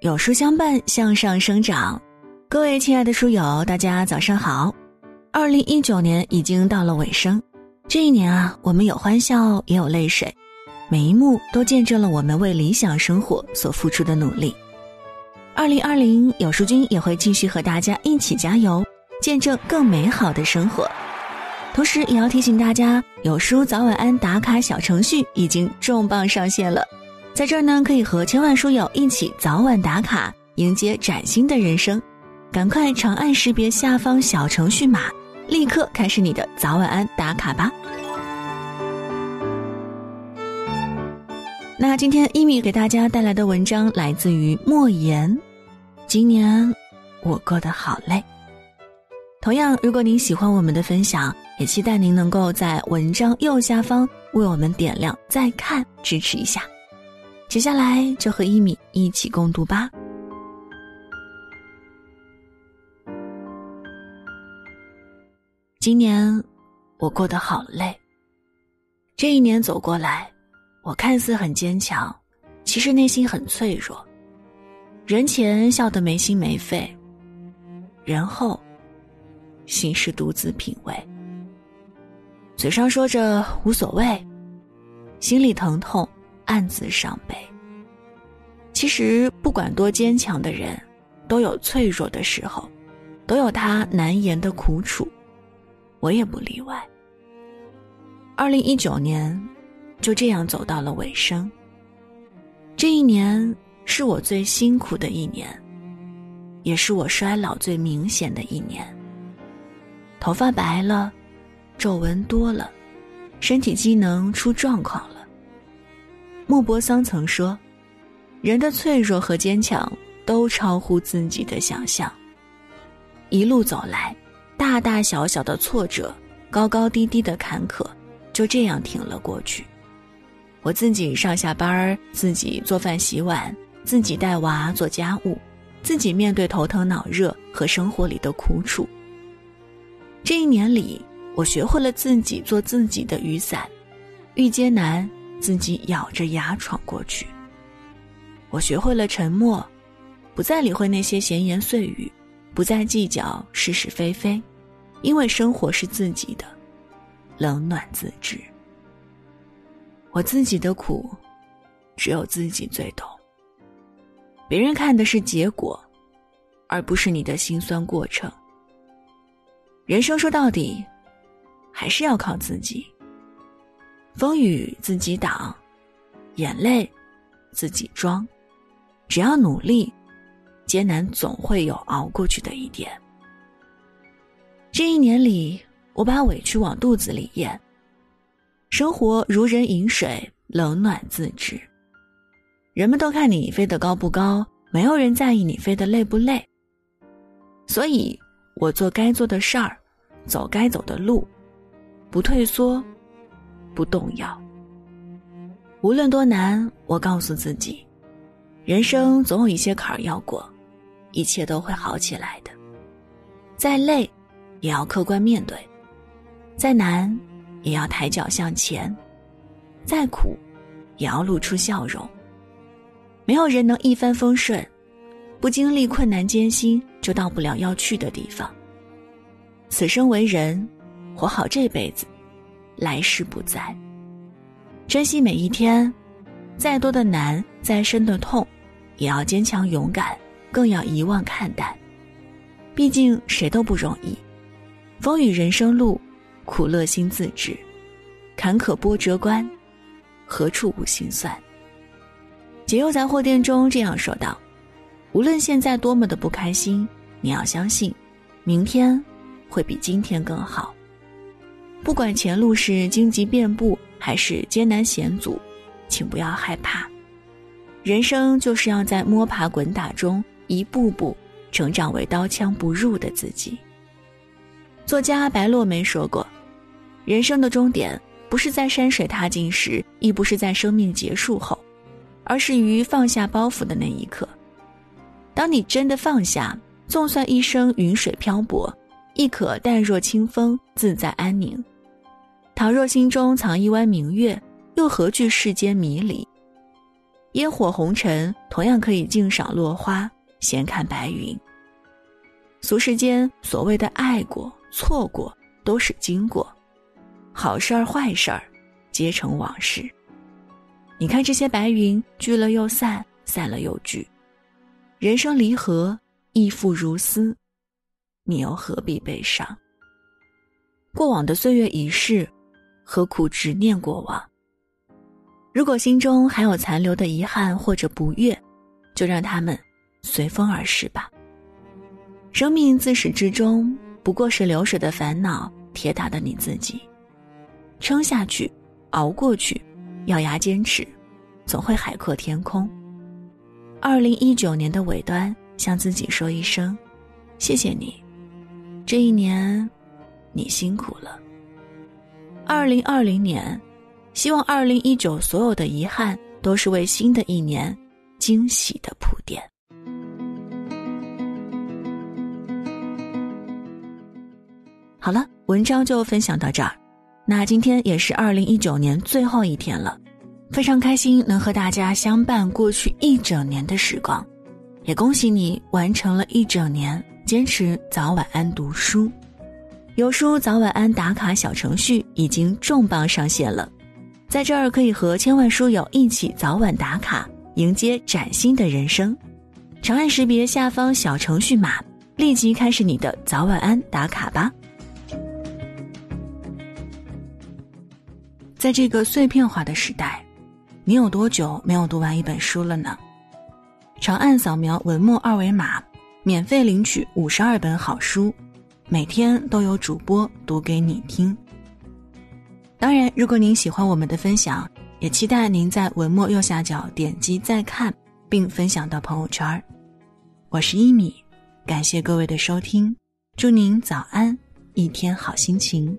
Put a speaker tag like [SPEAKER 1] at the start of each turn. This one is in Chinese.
[SPEAKER 1] 有书相伴，向上生长。各位亲爱的书友，大家早上好。二零一九年已经到了尾声，这一年啊，我们有欢笑，也有泪水，每一幕都见证了我们为理想生活所付出的努力。二零二零，有书君也会继续和大家一起加油，见证更美好的生活。同时，也要提醒大家，有书早晚安打卡小程序已经重磅上线了。在这儿呢，可以和千万书友一起早晚打卡，迎接崭新的人生。赶快长按识别下方小程序码，立刻开始你的早晚安打卡吧。那今天一米给大家带来的文章来自于莫言。今年我过得好累。同样，如果您喜欢我们的分享，也期待您能够在文章右下方为我们点亮再看，支持一下。接下来就和一米一起共读吧。今年我过得好累。这一年走过来，我看似很坚强，其实内心很脆弱。人前笑得没心没肺，人后心事独自品味。嘴上说着无所谓，心里疼痛。暗自伤悲。其实，不管多坚强的人，都有脆弱的时候，都有他难言的苦楚，我也不例外。二零一九年，就这样走到了尾声。这一年是我最辛苦的一年，也是我衰老最明显的一年。头发白了，皱纹多了，身体机能出状况了。莫泊桑曾说：“人的脆弱和坚强都超乎自己的想象。一路走来，大大小小的挫折，高高低低的坎坷，就这样挺了过去。我自己上下班儿，自己做饭洗碗，自己带娃做家务，自己面对头疼脑热和生活里的苦楚。这一年里，我学会了自己做自己的雨伞，遇艰难。”自己咬着牙闯过去。我学会了沉默，不再理会那些闲言碎语，不再计较是是非非，因为生活是自己的，冷暖自知。我自己的苦，只有自己最懂。别人看的是结果，而不是你的辛酸过程。人生说到底，还是要靠自己。风雨自己挡，眼泪自己装，只要努力，艰难总会有熬过去的一天。这一年里，我把委屈往肚子里咽。生活如人饮水，冷暖自知。人们都看你飞得高不高，没有人在意你飞得累不累。所以，我做该做的事儿，走该走的路，不退缩。不动摇。无论多难，我告诉自己，人生总有一些坎儿要过，一切都会好起来的。再累，也要客观面对；再难，也要抬脚向前；再苦，也要露出笑容。没有人能一帆风顺，不经历困难艰辛，就到不了要去的地方。此生为人，活好这辈子。来世不再，珍惜每一天，再多的难，再深的痛，也要坚强勇敢，更要遗忘看淡。毕竟谁都不容易，风雨人生路，苦乐心自知，坎坷波折关，何处无心酸？解忧杂货店中这样说道：“无论现在多么的不开心，你要相信，明天会比今天更好。”不管前路是荆棘遍布还是艰难险阻，请不要害怕。人生就是要在摸爬滚打中一步步成长为刀枪不入的自己。作家白落梅说过：“人生的终点不是在山水踏尽时，亦不是在生命结束后，而是于放下包袱的那一刻。当你真的放下，纵算一生云水漂泊。”亦可淡若清风，自在安宁。倘若心中藏一弯明月，又何惧世间迷离？烟火红尘同样可以静赏落花，闲看白云。俗世间所谓的爱过、错过，都是经过，好事儿、坏事儿，皆成往事。你看这些白云，聚了又散，散了又聚，人生离合，亦复如斯，你又何必悲伤？过往的岁月已逝，何苦执念过往？如果心中还有残留的遗憾或者不悦，就让他们随风而逝吧。生命自始至终不过是流水的烦恼，铁打的你自己。撑下去，熬过去，咬牙坚持，总会海阔天空。二零一九年的尾端，向自己说一声：谢谢你，这一年，你辛苦了。二零二零年。希望二零一九所有的遗憾都是为新的一年惊喜的铺垫。好了，文章就分享到这儿。那今天也是二零一九年最后一天了，非常开心能和大家相伴过去一整年的时光，也恭喜你完成了一整年坚持早晚安读书。有书早晚安打卡小程序已经重磅上线了。在这儿可以和千万书友一起早晚打卡，迎接崭新的人生。长按识别下方小程序码，立即开始你的早晚安打卡吧。在这个碎片化的时代，你有多久没有读完一本书了呢？长按扫描文末二维码，免费领取五十二本好书，每天都有主播读给你听。当然，如果您喜欢我们的分享，也期待您在文末右下角点击再看，并分享到朋友圈。我是一米，感谢各位的收听，祝您早安，一天好心情。